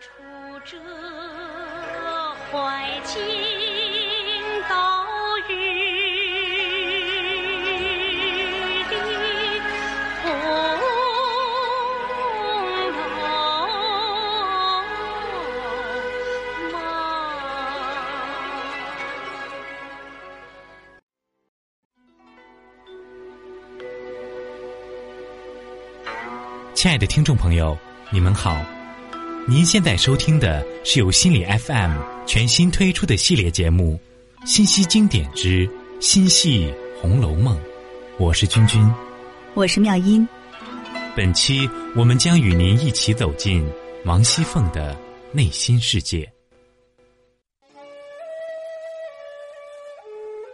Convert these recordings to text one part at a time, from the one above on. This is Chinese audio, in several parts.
出这怀金刀日的红楼梦。亲爱的听众朋友，你们好，您现在收听的是由心理 FM 全新推出的系列节目《新溪经典之新戏红楼梦》，我是君君。我是妙音。本期我们将与您一起走进王熙凤的内心世界。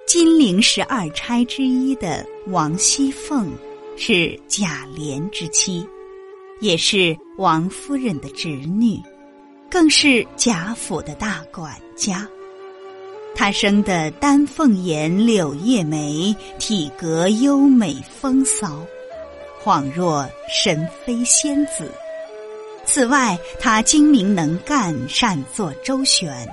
金陵十二钗之一的王熙凤是贾琏之妻，也是王夫人的侄女，更是贾府的大管家。她生的丹凤眼、柳叶眉，体格优美风骚，恍若神妃仙子。此外，她精明能干，善作周旋，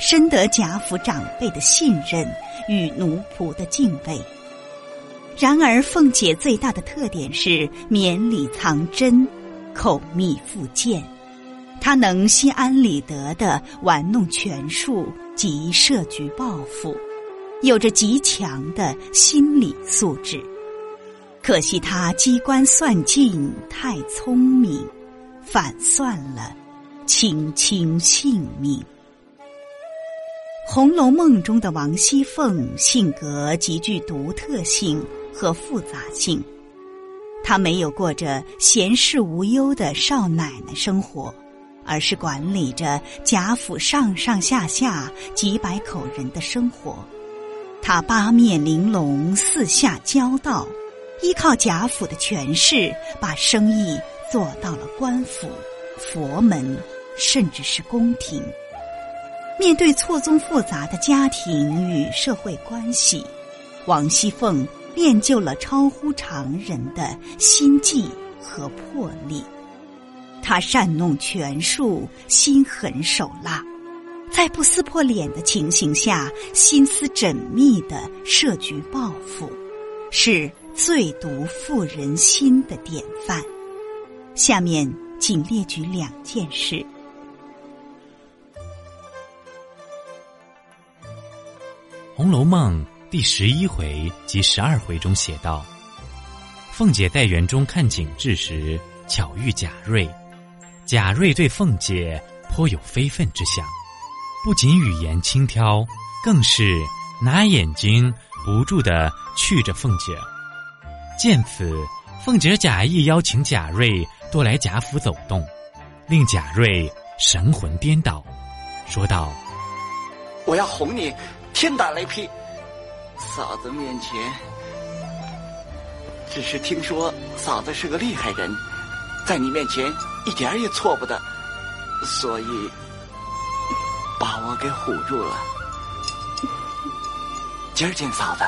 深得贾府长辈的信任与奴仆的敬畏。然而，凤姐最大的特点是绵里藏针，口蜜腹剑。他能心安理得地玩弄权术及设局报复，有着极强的心理素质。可惜他机关算尽，太聪明，反算了卿卿性命。《红楼梦》中的王熙凤性格极具独特性和复杂性，她没有过着闲适无忧的少奶奶生活，而是管理着贾府上上下下几百口人的生活。她八面玲珑，四下交道，依靠贾府的权势，把生意做到了官府、佛门，甚至是宫廷。面对错综复杂的家庭与社会关系，王熙凤练就了超乎常人的心计和魄力。他善弄权术，心狠手辣，在不撕破脸的情形下，心思缜密的设局报复，是最毒妇人心的典范。下面仅列举两件事。《红楼梦》第十一回及十二回中写道：凤姐在园中看景致时，巧遇贾瑞。贾瑞对凤姐颇有非分之想，不仅语言轻佻，更是拿眼睛不住地觑着凤姐。见此，凤姐假意邀请贾瑞多来贾府走动，令贾瑞神魂颠倒，说道。我要哄你天打雷劈。嫂子面前，只是听说嫂子是个厉害人，在你面前一点也错不得，所以把我给唬住了。今儿见嫂子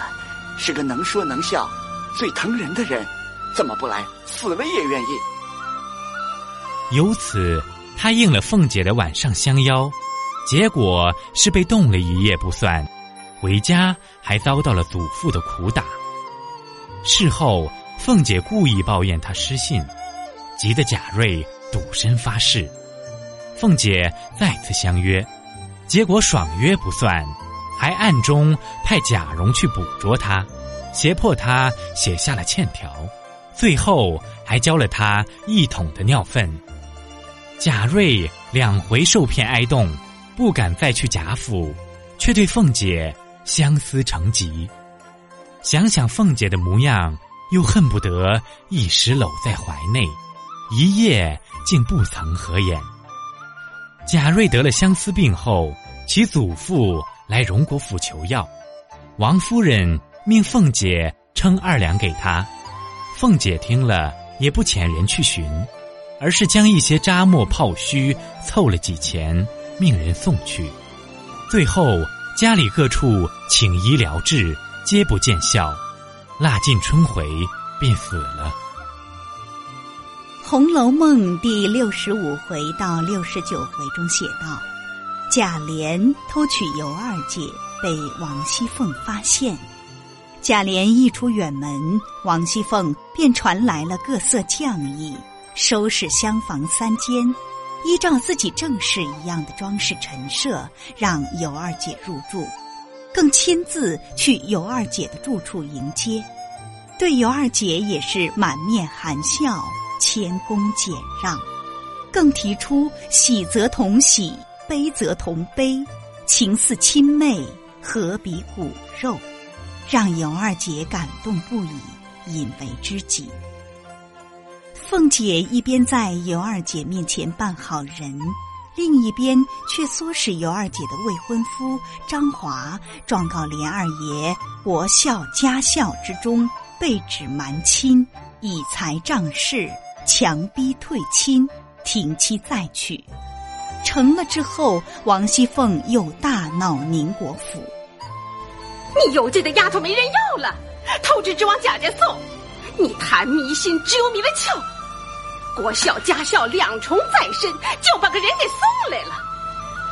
是个能说能笑、最疼人的人，怎么不来？死了也愿意。由此，他应了凤姐的晚上相邀。结果是被冻了一夜不算，回家还遭到了祖父的苦打。事后，凤姐故意抱怨他失信，急得贾瑞赌身发誓。凤姐再次相约，结果爽约不算，还暗中派贾蓉去捕捉他，胁迫他写下了欠条，最后还浇了他一桶的尿粪。贾瑞两回受骗挨冻。不敢再去贾府，却对凤姐相思成疾。想想凤姐的模样，又恨不得一时搂在怀内，一夜竟不曾合眼。贾瑞得了相思病后，其祖父来荣国府求药，王夫人命凤姐称二两给他。凤姐听了也不遣人去寻，而是将一些扎墨泡须凑了几钱。命人送去，最后家里各处请医疗治，皆不见效，腊尽春回便死了。红楼梦》第六十五回到六十九回中写道：贾琏偷取尤二姐，被王熙凤发现。贾琏一出远门，王熙凤便传来了各色匠艺，收拾厢房三间，依照自己正室一样的装饰陈设，让尤二姐入住，更亲自去尤二姐的住处迎接，对尤二姐也是满面含笑，谦恭俭让，更提出喜则同喜，悲则同悲，情似亲妹，何比骨肉。让尤二姐感动不已，引为知己。凤姐一边在尤二姐面前扮好人，另一边却唆使尤二姐的未婚夫张华状告连二爷国孝家孝之中被指瞒亲，以财仗势，强逼退亲，停妻再娶。成了之后，王熙凤又大闹宁国府。你有这个丫头没人要了，透支只往贾家送，你谈迷信只有迷了窍。国孝家孝两重在身，就把个人给送来了。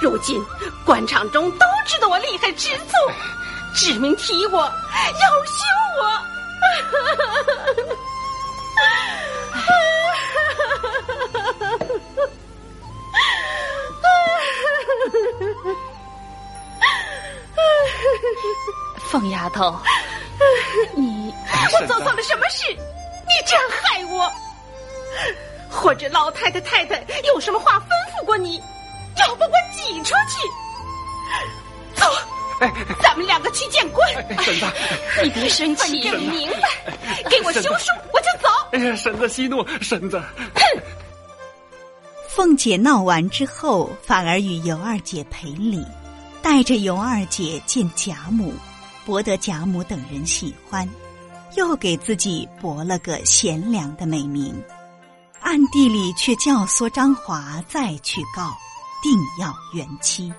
如今官场中都知道我厉害吃醋，指名提我，要休我。凤丫头，你我做错了什么事？你这样害我，或者老太太太太有什么话吩咐过你？要把我挤出去？走，咱们两个去见官。婶子，你别生气，你明白？给我休书，我就走。哎呀，婶子息怒，婶子。哼！凤姐闹完之后，反而与尤二姐赔礼，带着尤二姐见贾母。博得贾母等人喜欢，又给自己博了个贤良的美名，暗地里却教唆张华再去告，定要原妻。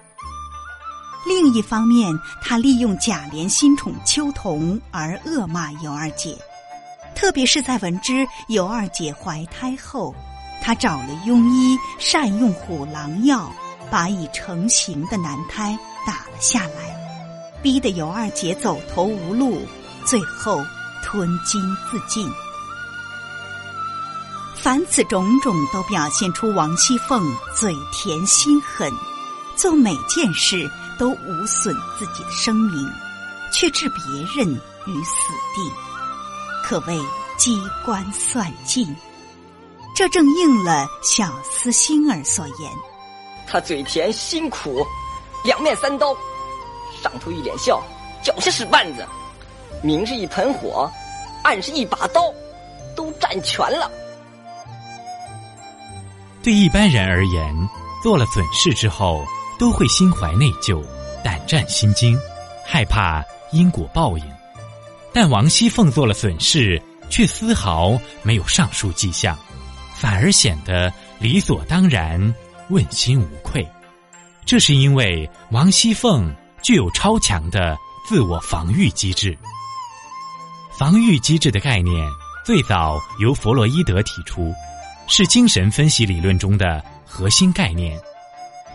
另一方面，他利用贾琏新宠秋桐而恶骂尤二姐，特别是在闻知尤二姐怀胎后，他找了庸医，善用虎狼药，把已成型的男胎打了下来。逼得尤二姐走投无路，最后吞金自尽。凡此种种，都表现出王熙凤嘴甜心狠，做每件事都无损自己的声名，却置别人于死地，可谓机关算尽。这正应了小厮星儿所言：“他嘴甜心苦，两面三刀。”上头一脸笑，脚下使绊子，明是一盆火，暗是一把刀，都占全了。对一般人而言，做了损事之后，都会心怀内疚，胆战心惊，害怕因果报应。但王熙凤做了损事，却丝毫没有上述迹象，反而显得理所当然，问心无愧。这是因为王熙凤。具有超强的自我防御机制。防御机制的概念最早由弗洛伊德提出，是精神分析理论中的核心概念。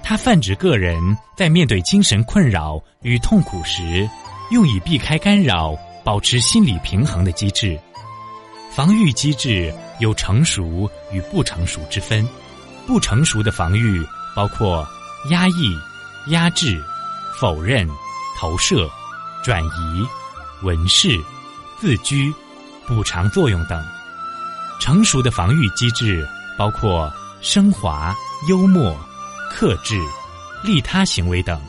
它泛指个人在面对精神困扰与痛苦时，用以避开干扰、保持心理平衡的机制。防御机制有成熟与不成熟之分。不成熟的防御包括压抑、压制。否认、投射、转移、文饰、自居、补偿作用等，成熟的防御机制包括升华、幽默、克制、利他行为等。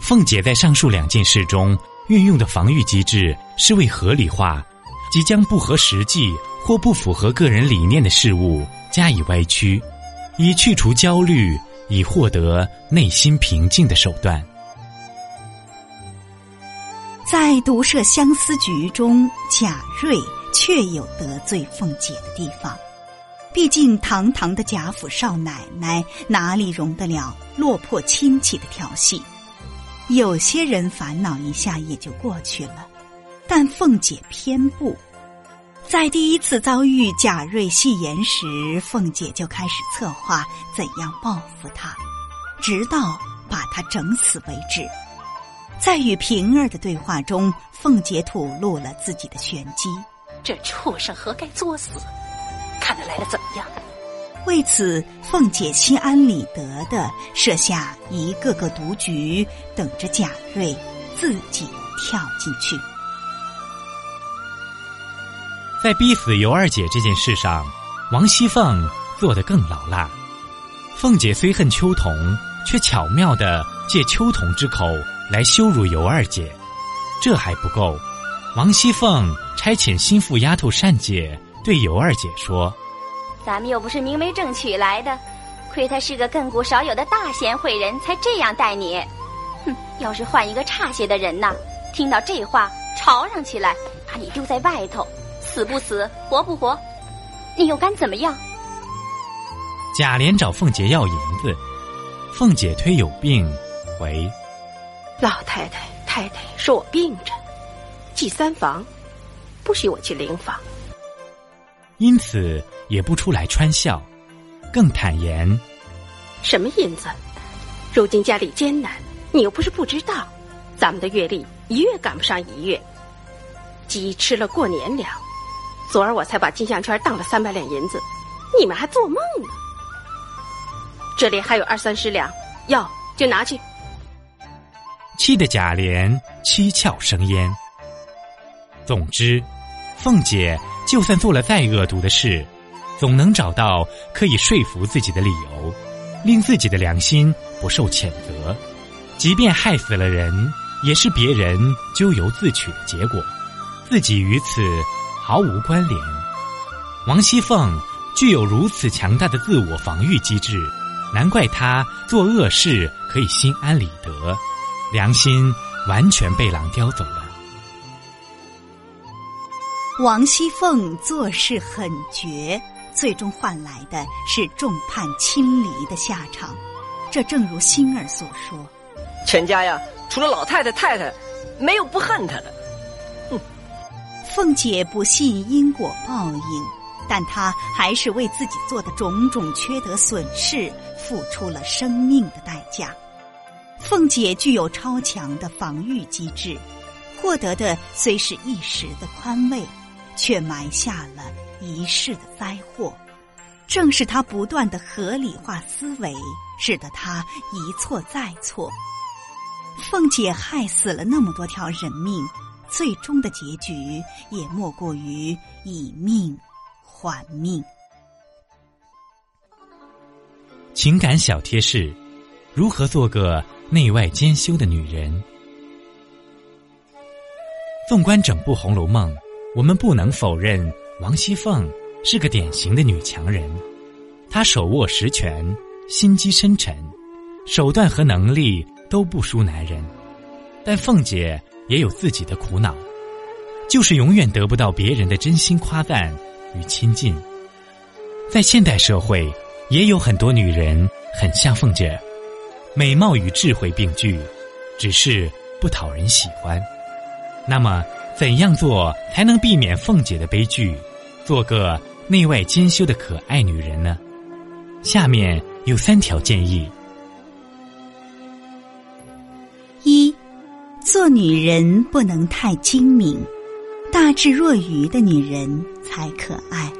凤姐在上述两件事中运用的防御机制，是为合理化即将不合实际或不符合个人理念的事物加以歪曲，以去除焦虑，以获得内心平静的手段。在毒设相思局中，贾瑞确有得罪凤姐的地方。毕竟堂堂的贾府少奶奶，哪里容得了落魄亲戚的调戏？有些人烦恼一下也就过去了，但凤姐偏不。在第一次遭遇贾瑞戏言时，凤姐就开始策划怎样报复他，直到把他整死为止。在与平儿的对话中，凤姐吐露了自己的玄机：这畜生何该作死？看他来的怎么样？为此，凤姐心安理得的设下一个个毒局，等着贾瑞自己跳进去。在逼死尤二姐这件事上，王熙凤做得更老辣。凤姐虽恨秋桐，却巧妙的借秋桐之口来羞辱尤二姐。这还不够，王熙凤差遣心腹丫头善姐对尤二姐说：“咱们又不是明媒正娶来的，亏他是个亘古少有的大贤惠人，才这样待你。哼，要是换一个差些的人呐，听到这话吵嚷起来，把你丢在外头。”死不死，活不活，你又敢怎么样？贾琏找凤姐要银子，凤姐推有病回。老太太、太太说我病着，祭三房，不许我去灵房，因此也不出来穿孝，更坦言：什么银子？如今家里艰难，你又不是不知道，咱们的月例一月赶不上一月，鸡吃了过年粮。昨儿我才把金项圈当了三百两银子，你们还做梦呢？这里还有二三十两，要就拿去。气得贾琏七窍生烟。总之，凤姐就算做了再恶毒的事，总能找到可以说服自己的理由，令自己的良心不受谴责。即便害死了人，也是别人咎由自取的结果，自己与此。毫无关联。王熙凤具有如此强大的自我防御机制，难怪她做恶事可以心安理得，良心完全被狼叼走了。王熙凤做事狠绝，最终换来的是众叛亲离的下场。这正如星儿所说：“全家呀，除了老太太、太太，没有不恨她的。”凤姐不信因果报应，但她还是为自己做的种种缺德损事付出了生命的代价。凤姐具有超强的防御机制，获得的虽是一时的宽慰，却埋下了一世的灾祸。正是他不断的合理化思维，使得他一错再错。凤姐害死了那么多条人命。最终的结局也莫过于以命还命。情感小贴士：如何做个内外兼修的女人？纵观整部《红楼梦》，我们不能否认王熙凤是个典型的女强人。她手握实权，心机深沉，手段和能力都不输男人。但凤姐。也有自己的苦恼，就是永远得不到别人的真心夸赞与亲近。在现代社会，也有很多女人很像凤姐，美貌与智慧并具，只是不讨人喜欢。那么，怎样做才能避免凤姐的悲剧，做个内外兼修的可爱女人呢？下面有三条建议。一做女人不能太精明，大智若愚的女人才可爱。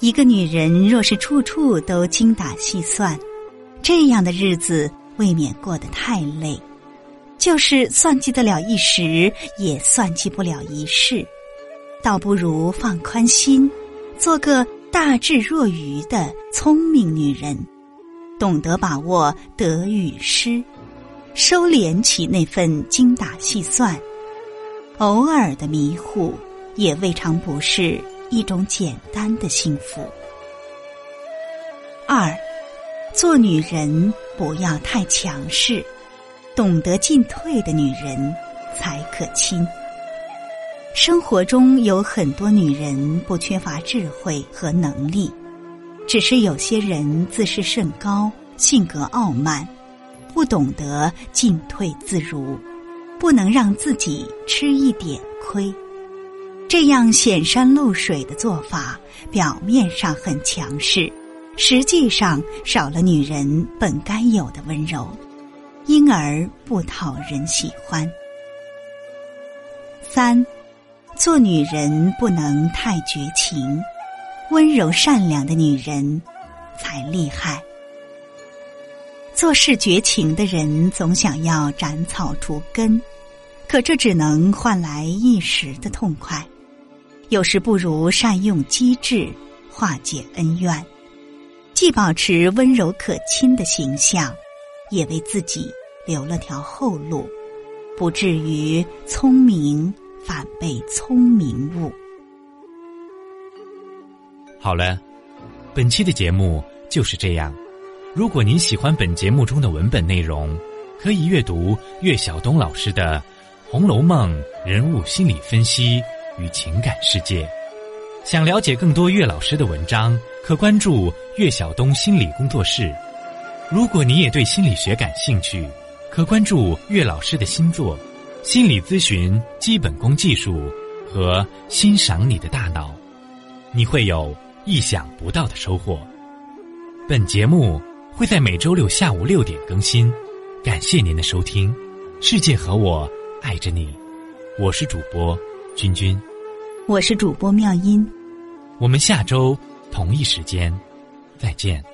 一个女人若是处处都精打细算，这样的日子未免过得太累。就是算计得了一时，也算计不了一世。倒不如放宽心，做个大智若愚的聪明女人，懂得把握得与失。收敛起那份精打细算，偶尔的迷糊也未尝不是一种简单的幸福。二，做女人不要太强势，懂得进退的女人才可亲。生活中有很多女人不缺乏智慧和能力，只是有些人自视甚高，性格傲慢。不懂得进退自如，不能让自己吃一点亏。这样显山露水的做法，表面上很强势，实际上少了女人本该有的温柔，因而不讨人喜欢。三，做女人不能太绝情，温柔善良的女人才厉害。做事绝情的人总想要斩草除根，可这只能换来一时的痛快。有时不如善用机智化解恩怨，既保持温柔可亲的形象，也为自己留了条后路，不至于聪明反被聪明误。好了，本期的节目就是这样。如果您喜欢本节目中的文本内容，可以阅读岳晓东老师的《红楼梦》人物心理分析与情感世界。想了解更多岳老师的文章，可关注岳晓东心理工作室。如果你也对心理学感兴趣，可关注岳老师的新作《心理咨询基本功技术》和《欣赏你的大脑》，你会有意想不到的收获。本节目。会在每周六下午六点更新，感谢您的收听，世界和我爱着你，我是主播君君，我是主播妙音，我们下周同一时间再见。